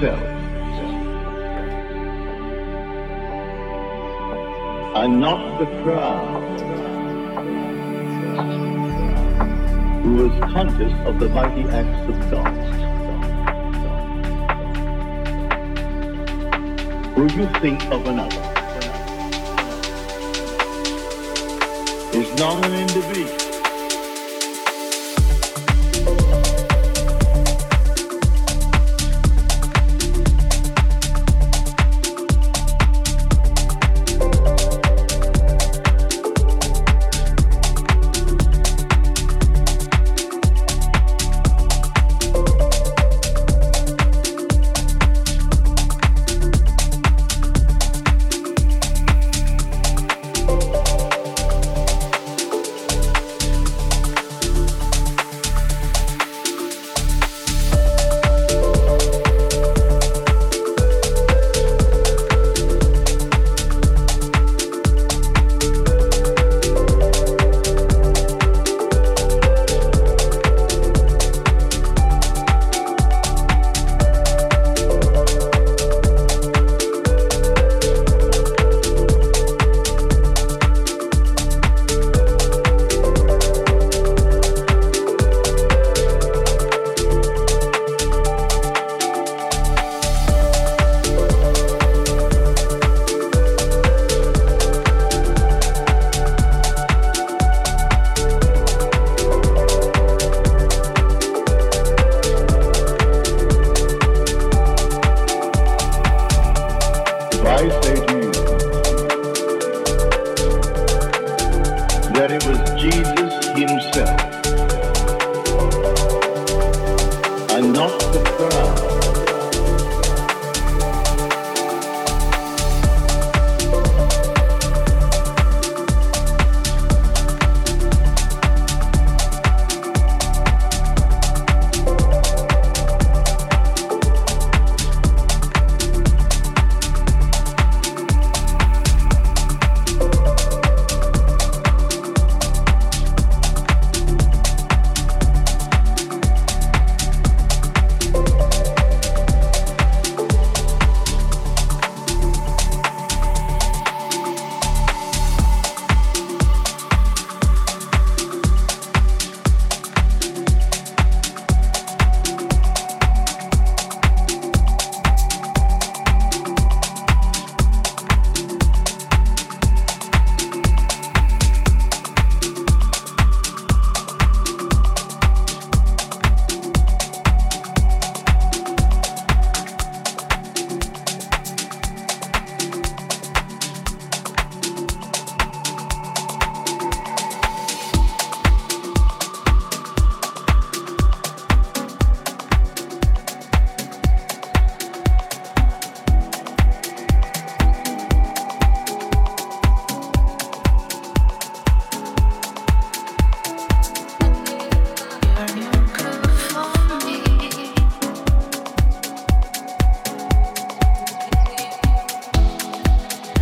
himself and not the crowd who was conscious of the mighty acts of God. Will you think of another? Is not an individual.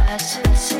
glasses.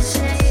say